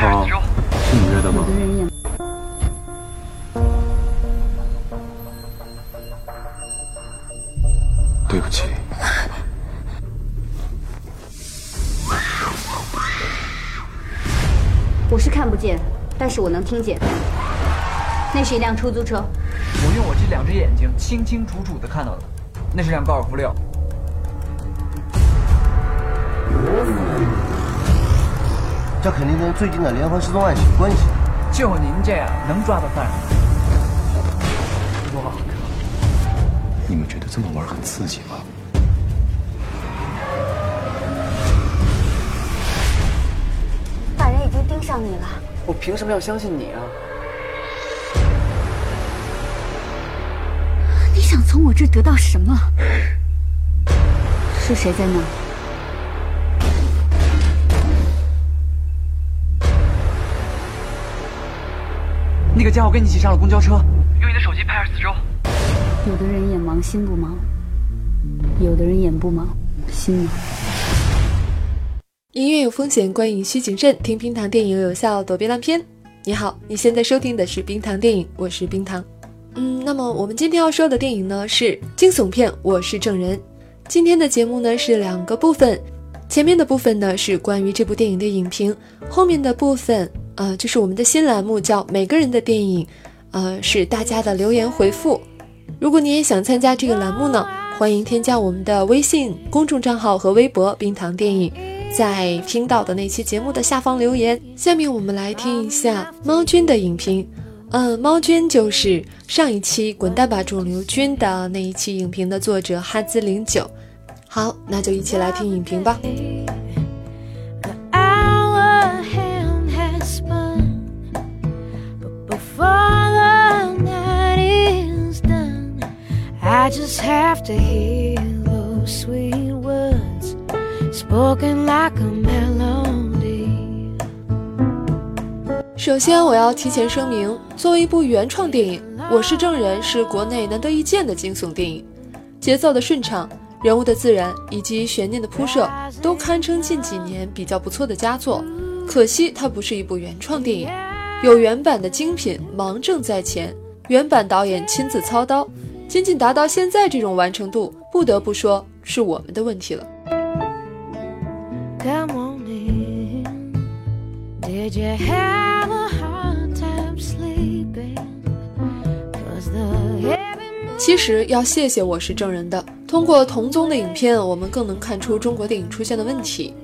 好，是你约的吗？对不起。我是看不见，但是我能听见。那是一辆出租车。我用我这两只眼睛清清楚楚的看到了，那是辆高尔夫六。这肯定跟最近的连环失踪案有关系。就您这样能抓到犯人？我靠！你们觉得这么玩很刺激吗？犯人已经盯上你了。我凭什么要相信你啊？你想从我这得到什么？是谁在那？那个家伙跟你一起上了公交车，用你的手机拍摄四周。有的人眼盲心不盲，有的人眼不盲心盲。音乐有风险，观影需谨慎。听冰糖电影有效躲避烂片。你好，你现在收听的是冰糖电影，我是冰糖。嗯，那么我们今天要说的电影呢是惊悚片《我是证人》。今天的节目呢是两个部分，前面的部分呢是关于这部电影的影评，后面的部分呃就是我们的新栏目叫每个人的电影，呃是大家的留言回复。如果你也想参加这个栏目呢，欢迎添加我们的微信公众账号和微博冰糖电影，在听到的那期节目的下方留言。下面我们来听一下猫君的影评。嗯，猫君就是上一期《滚蛋吧肿瘤君》的那一期影评的作者哈兹零九。好，那就一起来听影评吧。Just have to hear those sweet words spoken like a melody 首先，我要提前声明，作为一部原创电影，《我是证人》是国内难得一见的惊悚电影，节奏的顺畅，人物的自然以及悬念的铺设，都堪称近几年比较不错的佳作。可惜它不是一部原创电影，有原版的精品盲症在前，原版导演亲自操刀，仅仅达到现在这种完成度，不得不说是我们的问题了。其实要谢谢我是证人的。通过同宗的影片，我们更能看出中国电影出现的问题。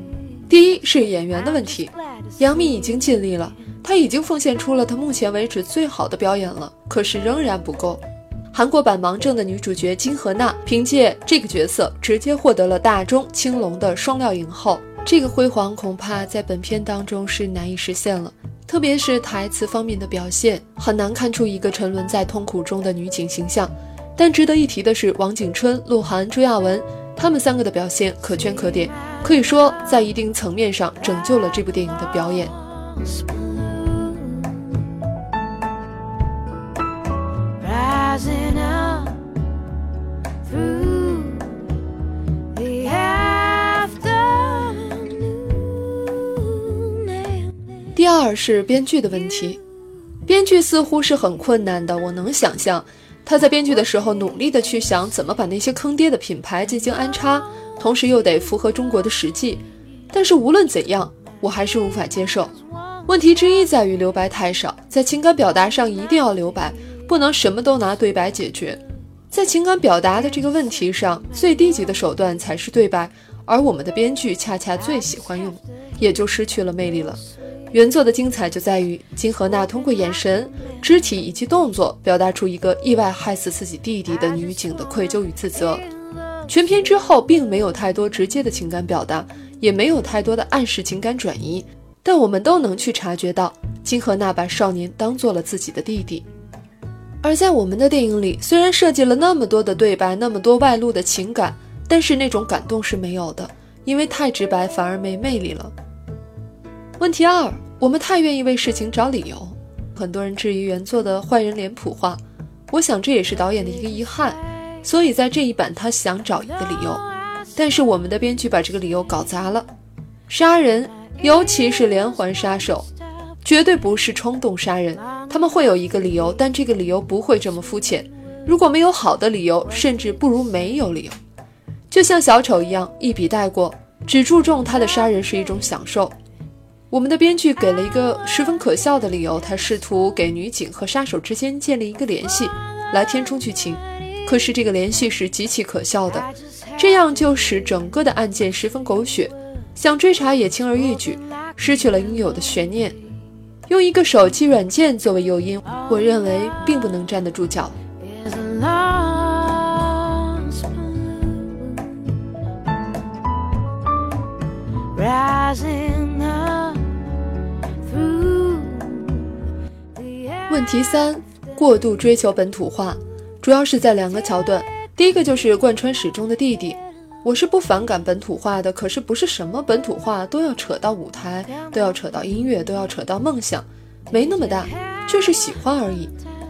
第一是演员的问题，杨幂已经尽力了，她已经奉献出了她目前为止最好的表演了，可是仍然不够。韩国版《盲症》的女主角金荷娜凭借这个角色直接获得了大钟、青龙的双料影后，这个辉煌恐怕在本片当中是难以实现了。特别是台词方面的表现，很难看出一个沉沦在痛苦中的女警形象。但值得一提的是，王景春、鹿晗、朱亚文他们三个的表现可圈可点，可以说在一定层面上拯救了这部电影的表演。第二是编剧的问题，编剧似乎是很困难的，我能想象。他在编剧的时候努力的去想怎么把那些坑爹的品牌进行安插，同时又得符合中国的实际。但是无论怎样，我还是无法接受。问题之一在于留白太少，在情感表达上一定要留白，不能什么都拿对白解决。在情感表达的这个问题上，最低级的手段才是对白，而我们的编剧恰恰最喜欢用，也就失去了魅力了。原作的精彩就在于金荷娜通过眼神、肢体以及动作，表达出一个意外害死自己弟弟的女警的愧疚与自责。全片之后并没有太多直接的情感表达，也没有太多的暗示情感转移，但我们都能去察觉到金荷娜把少年当做了自己的弟弟。而在我们的电影里，虽然设计了那么多的对白，那么多外露的情感，但是那种感动是没有的，因为太直白反而没魅力了。问题二。我们太愿意为事情找理由，很多人质疑原作的坏人脸谱化，我想这也是导演的一个遗憾。所以在这一版，他想找一个理由，但是我们的编剧把这个理由搞砸了。杀人，尤其是连环杀手，绝对不是冲动杀人，他们会有一个理由，但这个理由不会这么肤浅。如果没有好的理由，甚至不如没有理由。就像小丑一样，一笔带过，只注重他的杀人是一种享受。我们的编剧给了一个十分可笑的理由，他试图给女警和杀手之间建立一个联系，来填充剧情。可是这个联系是极其可笑的，这样就使整个的案件十分狗血，想追查也轻而易举，失去了应有的悬念。用一个手机软件作为诱因，我认为并不能站得住脚。问题三：过度追求本土化，主要是在两个桥段。第一个就是贯穿始终的弟弟，我是不反感本土化的，可是不是什么本土化都要扯到舞台，都要扯到音乐，都要扯到梦想，没那么大，就是喜欢而已，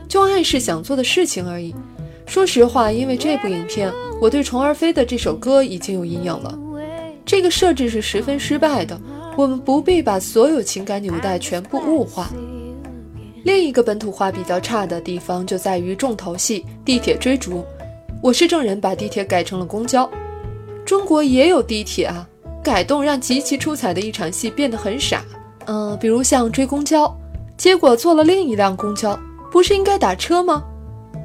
就暗示想做的事情而已。说实话，因为这部影片，我对虫儿飞的这首歌已经有阴影了。这个设置是十分失败的。我们不必把所有情感纽带全部物化。另一个本土化比较差的地方就在于重头戏地铁追逐。我是证人，把地铁改成了公交。中国也有地铁啊，改动让极其出彩的一场戏变得很傻。嗯，比如像追公交，结果坐了另一辆公交，不是应该打车吗？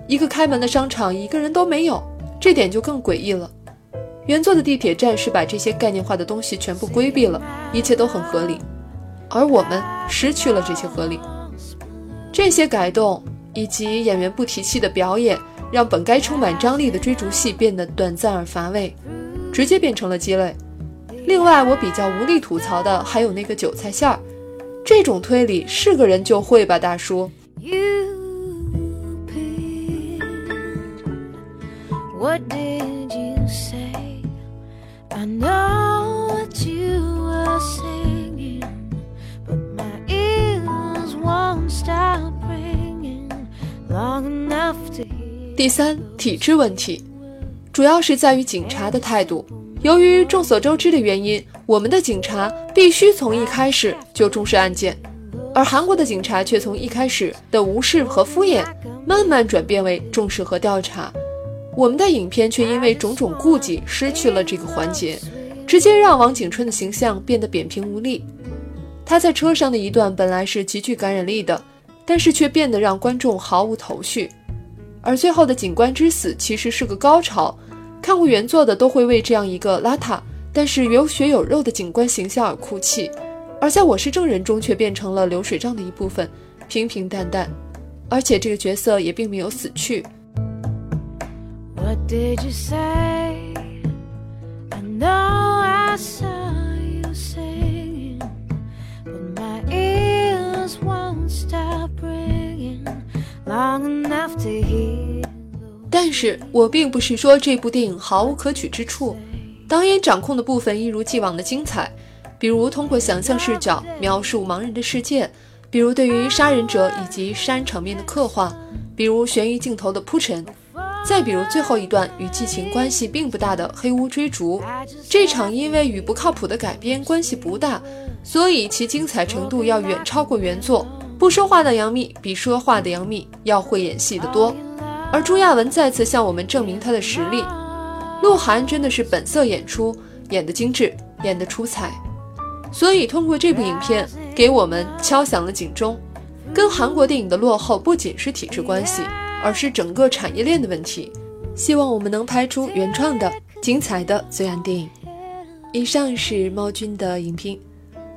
一个开门的商场一个人都没有，这点就更诡异了。原作的地铁站是把这些概念化的东西全部规避了，一切都很合理，而我们失去了这些合理。这些改动以及演员不提气的表演，让本该充满张力的追逐戏变得短暂而乏味，直接变成了鸡肋。另外，我比较无力吐槽的还有那个韭菜馅儿，这种推理是个人就会吧，大叔 you。第三，体制问题，主要是在于警察的态度。由于众所周知的原因，我们的警察必须从一开始就重视案件，而韩国的警察却从一开始的无视和敷衍，慢慢转变为重视和调查。我们的影片却因为种种顾忌失去了这个环节，直接让王景春的形象变得扁平无力。他在车上的一段本来是极具感染力的，但是却变得让观众毫无头绪。而最后的警官之死其实是个高潮，看过原作的都会为这样一个邋遢但是有血有肉的警官形象而哭泣，而在我是证人中却变成了流水账的一部分，平平淡淡，而且这个角色也并没有死去。但是我并不是说这部电影毫无可取之处，导演掌控的部分一如既往的精彩，比如通过想象视角描述盲人的世界，比如对于杀人者以及杀人场面的刻画，比如悬疑镜头的铺陈，再比如最后一段与剧情关系并不大的黑屋追逐。这场因为与不靠谱的改编关系不大，所以其精彩程度要远超过原作。不说话的杨幂比说话的杨幂要会演戏的多，而朱亚文再次向我们证明她的实力。鹿晗真的是本色演出，演得精致，演得出彩。所以通过这部影片，给我们敲响了警钟。跟韩国电影的落后不仅是体制关系，而是整个产业链的问题。希望我们能拍出原创的、精彩的罪案电影。以上是猫君的影评。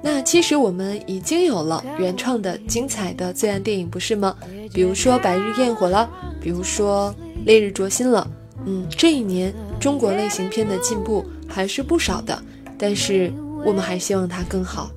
那其实我们已经有了原创的精彩的罪案电影，不是吗？比如说《白日焰火》了，比如说《烈日灼心》了。嗯，这一年中国类型片的进步还是不少的，但是我们还希望它更好。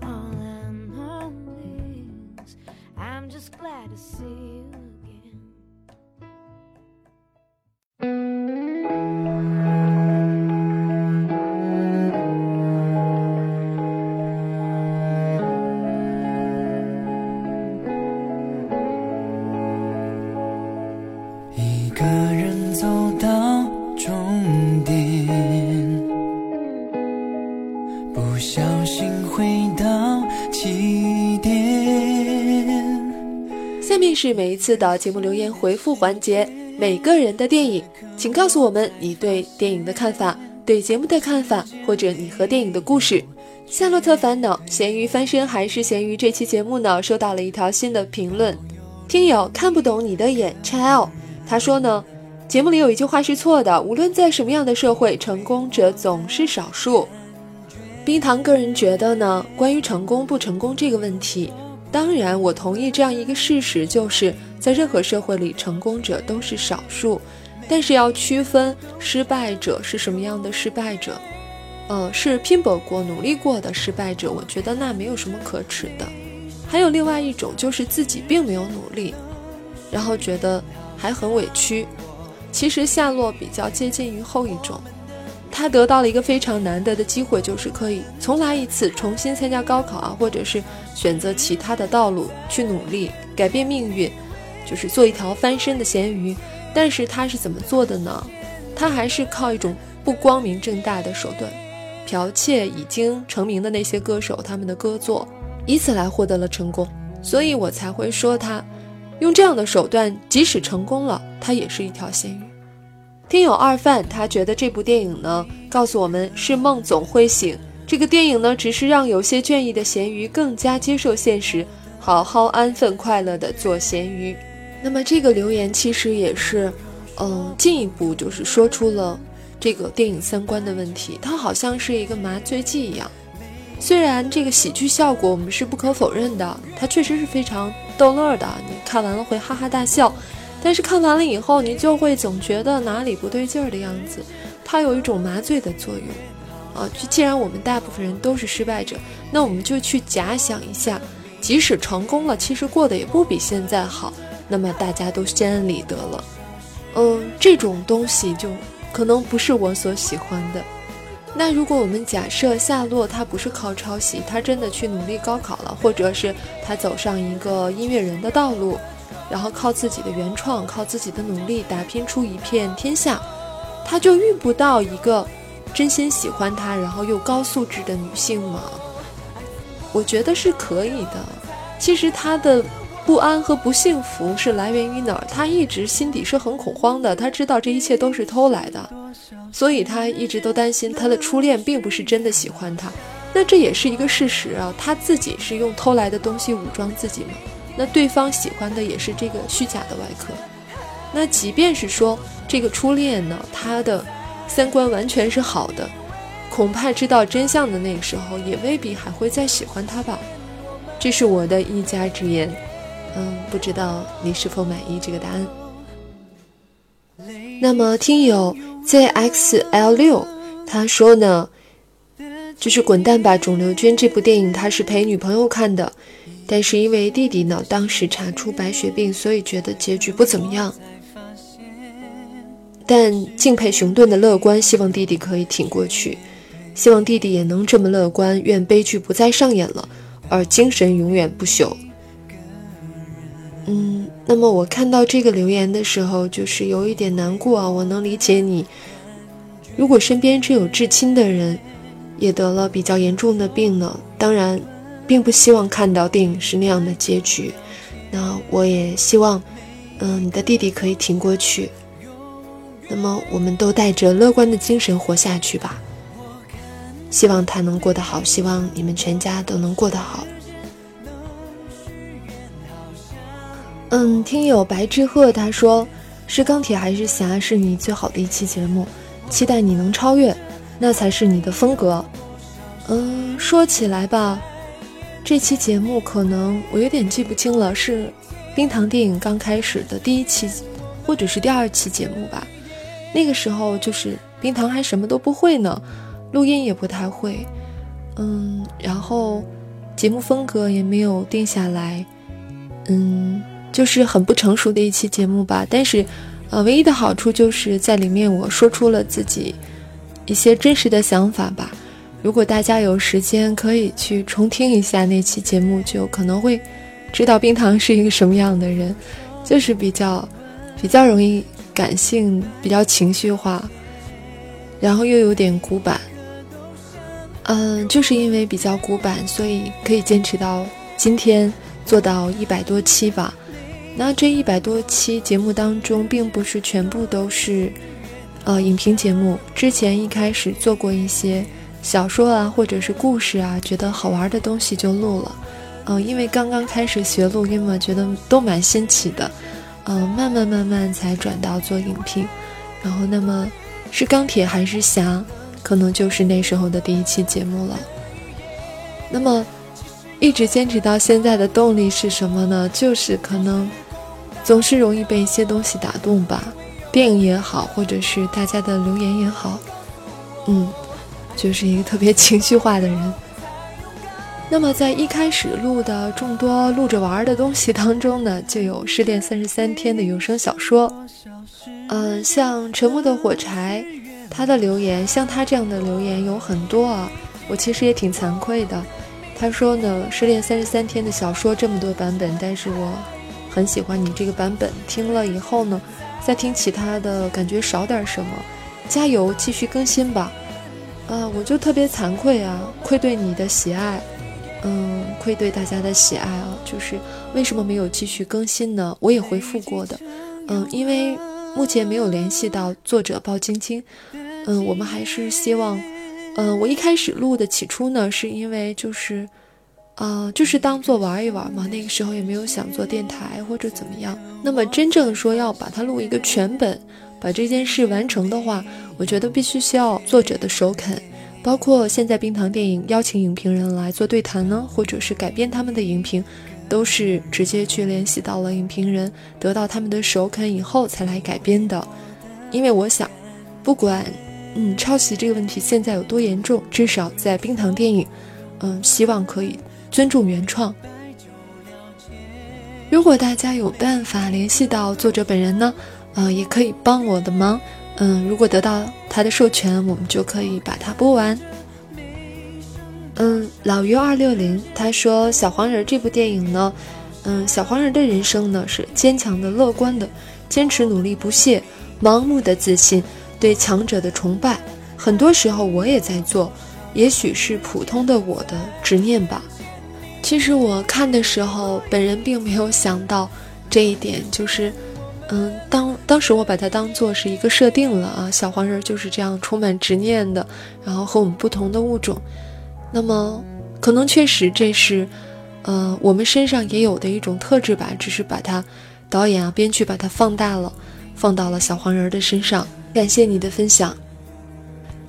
不小心回到起点。下面是每一次的节目留言回复环节，每个人的电影，请告诉我们你对电影的看法，对节目的看法，或者你和电影的故事。夏洛特烦恼，咸鱼翻身还是咸鱼？这期节目呢，收到了一条新的评论，听友看不懂你的眼 child，他说呢，节目里有一句话是错的，无论在什么样的社会，成功者总是少数。冰糖个人觉得呢，关于成功不成功这个问题，当然我同意这样一个事实，就是在任何社会里，成功者都是少数，但是要区分失败者是什么样的失败者。呃，是拼搏过、努力过的失败者，我觉得那没有什么可耻的。还有另外一种，就是自己并没有努力，然后觉得还很委屈。其实夏洛比较接近于后一种，他得到了一个非常难得的机会，就是可以重来一次，重新参加高考啊，或者是选择其他的道路去努力改变命运，就是做一条翻身的咸鱼。但是他是怎么做的呢？他还是靠一种不光明正大的手段。剽窃已经成名的那些歌手他们的歌作，以此来获得了成功，所以我才会说他用这样的手段，即使成功了，他也是一条咸鱼。听友二范他觉得这部电影呢，告诉我们是梦总会醒。这个电影呢，只是让有些倦意的咸鱼更加接受现实，好好安分快乐的做咸鱼。那么这个留言其实也是，嗯，进一步就是说出了。这个电影三观的问题，它好像是一个麻醉剂一样。虽然这个喜剧效果我们是不可否认的，它确实是非常逗乐的，你看完了会哈哈大笑。但是看完了以后，你就会总觉得哪里不对劲儿的样子。它有一种麻醉的作用啊。既然我们大部分人都是失败者，那我们就去假想一下，即使成功了，其实过得也不比现在好。那么大家都心安理得了。嗯，这种东西就。可能不是我所喜欢的。那如果我们假设夏洛他不是靠抄袭，他真的去努力高考了，或者是他走上一个音乐人的道路，然后靠自己的原创，靠自己的努力打拼出一片天下，他就遇不到一个真心喜欢他，然后又高素质的女性吗？我觉得是可以的。其实他的。不安和不幸福是来源于哪儿？他一直心底是很恐慌的，他知道这一切都是偷来的，所以他一直都担心他的初恋并不是真的喜欢他。那这也是一个事实啊，他自己是用偷来的东西武装自己嘛？那对方喜欢的也是这个虚假的外壳。那即便是说这个初恋呢，他的三观完全是好的，恐怕知道真相的那个时候，也未必还会再喜欢他吧？这是我的一家之言。嗯，不知道你是否满意这个答案？那么听友 zxl 六他说呢，就是《滚蛋吧，肿瘤君》这部电影，他是陪女朋友看的，但是因为弟弟呢当时查出白血病，所以觉得结局不怎么样。但敬佩熊顿的乐观，希望弟弟可以挺过去，希望弟弟也能这么乐观，愿悲剧不再上演了，而精神永远不朽。嗯，那么我看到这个留言的时候，就是有一点难过啊。我能理解你，如果身边只有至亲的人也得了比较严重的病呢，当然，并不希望看到电影是那样的结局。那我也希望，嗯，你的弟弟可以挺过去。那么，我们都带着乐观的精神活下去吧。希望他能过得好，希望你们全家都能过得好。嗯，听友白志鹤他说：“是钢铁还是侠是你最好的一期节目，期待你能超越，那才是你的风格。”嗯，说起来吧，这期节目可能我有点记不清了，是冰糖电影刚开始的第一期，或者是第二期节目吧。那个时候就是冰糖还什么都不会呢，录音也不太会，嗯，然后节目风格也没有定下来，嗯。就是很不成熟的一期节目吧，但是，呃，唯一的好处就是在里面我说出了自己一些真实的想法吧。如果大家有时间，可以去重听一下那期节目，就可能会知道冰糖是一个什么样的人，就是比较比较容易感性，比较情绪化，然后又有点古板。嗯，就是因为比较古板，所以可以坚持到今天，做到一百多期吧。那这一百多期节目当中，并不是全部都是，呃，影评节目。之前一开始做过一些小说啊，或者是故事啊，觉得好玩的东西就录了。嗯，因为刚刚开始学录音嘛，觉得都蛮新奇的。嗯，慢慢慢慢才转到做影评。然后，那么是钢铁还是侠，可能就是那时候的第一期节目了。那么，一直坚持到现在的动力是什么呢？就是可能。总是容易被一些东西打动吧，电影也好，或者是大家的留言也好，嗯，就是一个特别情绪化的人。那么在一开始录的众多录着玩的东西当中呢，就有《失恋三十三天》的有声小说。嗯，像沉默的火柴，他的留言，像他这样的留言有很多啊。我其实也挺惭愧的。他说呢，《失恋三十三天》的小说这么多版本，但是我。很喜欢你这个版本，听了以后呢，再听其他的感觉少点什么，加油，继续更新吧。啊，我就特别惭愧啊，愧对你的喜爱，嗯，愧对大家的喜爱啊，就是为什么没有继续更新呢？我也回复过的，嗯，因为目前没有联系到作者鲍晶晶，嗯，我们还是希望，嗯，我一开始录的起初呢，是因为就是。啊，就是当做玩一玩嘛。那个时候也没有想做电台或者怎么样。那么真正说要把它录一个全本，把这件事完成的话，我觉得必须需要作者的首肯。包括现在冰糖电影邀请影评人来做对谈呢，或者是改编他们的影评，都是直接去联系到了影评人，得到他们的首肯以后才来改编的。因为我想，不管嗯抄袭这个问题现在有多严重，至少在冰糖电影，嗯，希望可以。尊重原创。如果大家有办法联系到作者本人呢，呃，也可以帮我的忙。嗯，如果得到他的授权，我们就可以把它播完。嗯，老于二六零他说，《小黄人》这部电影呢，嗯，小黄人的人生呢是坚强的、乐观的，坚持努力不懈，盲目的自信，对强者的崇拜。很多时候我也在做，也许是普通的我的执念吧。其实我看的时候，本人并没有想到这一点，就是，嗯，当当时我把它当做是一个设定了啊，小黄人就是这样充满执念的，然后和我们不同的物种，那么可能确实这是，呃，我们身上也有的一种特质吧，只是把它导演啊、编剧把它放大了，放到了小黄人的身上。感谢你的分享，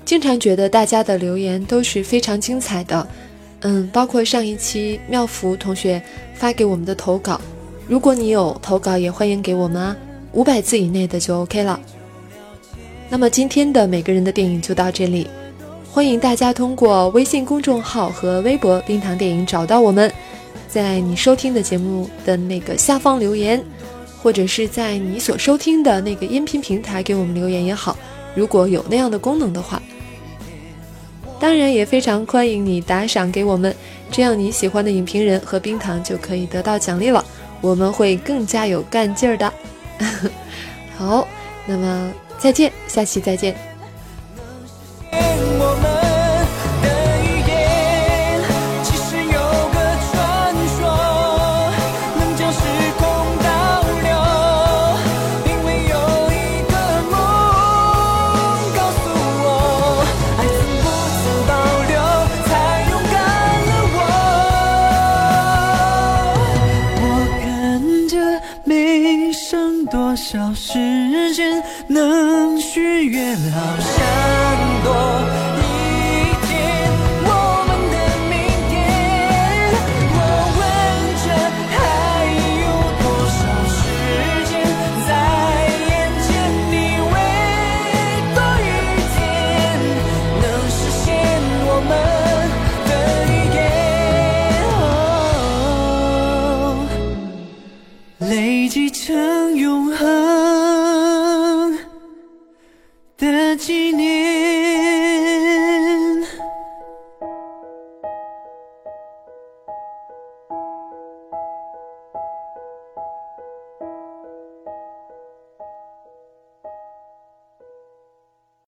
经常觉得大家的留言都是非常精彩的。嗯，包括上一期妙福同学发给我们的投稿，如果你有投稿，也欢迎给我们啊，五百字以内的就 OK 了。那么今天的每个人的电影就到这里，欢迎大家通过微信公众号和微博“冰糖电影”找到我们，在你收听的节目的那个下方留言，或者是在你所收听的那个音频平台给我们留言也好，如果有那样的功能的话。当然也非常欢迎你打赏给我们，这样你喜欢的影评人和冰糖就可以得到奖励了，我们会更加有干劲儿的。好，那么再见，下期再见。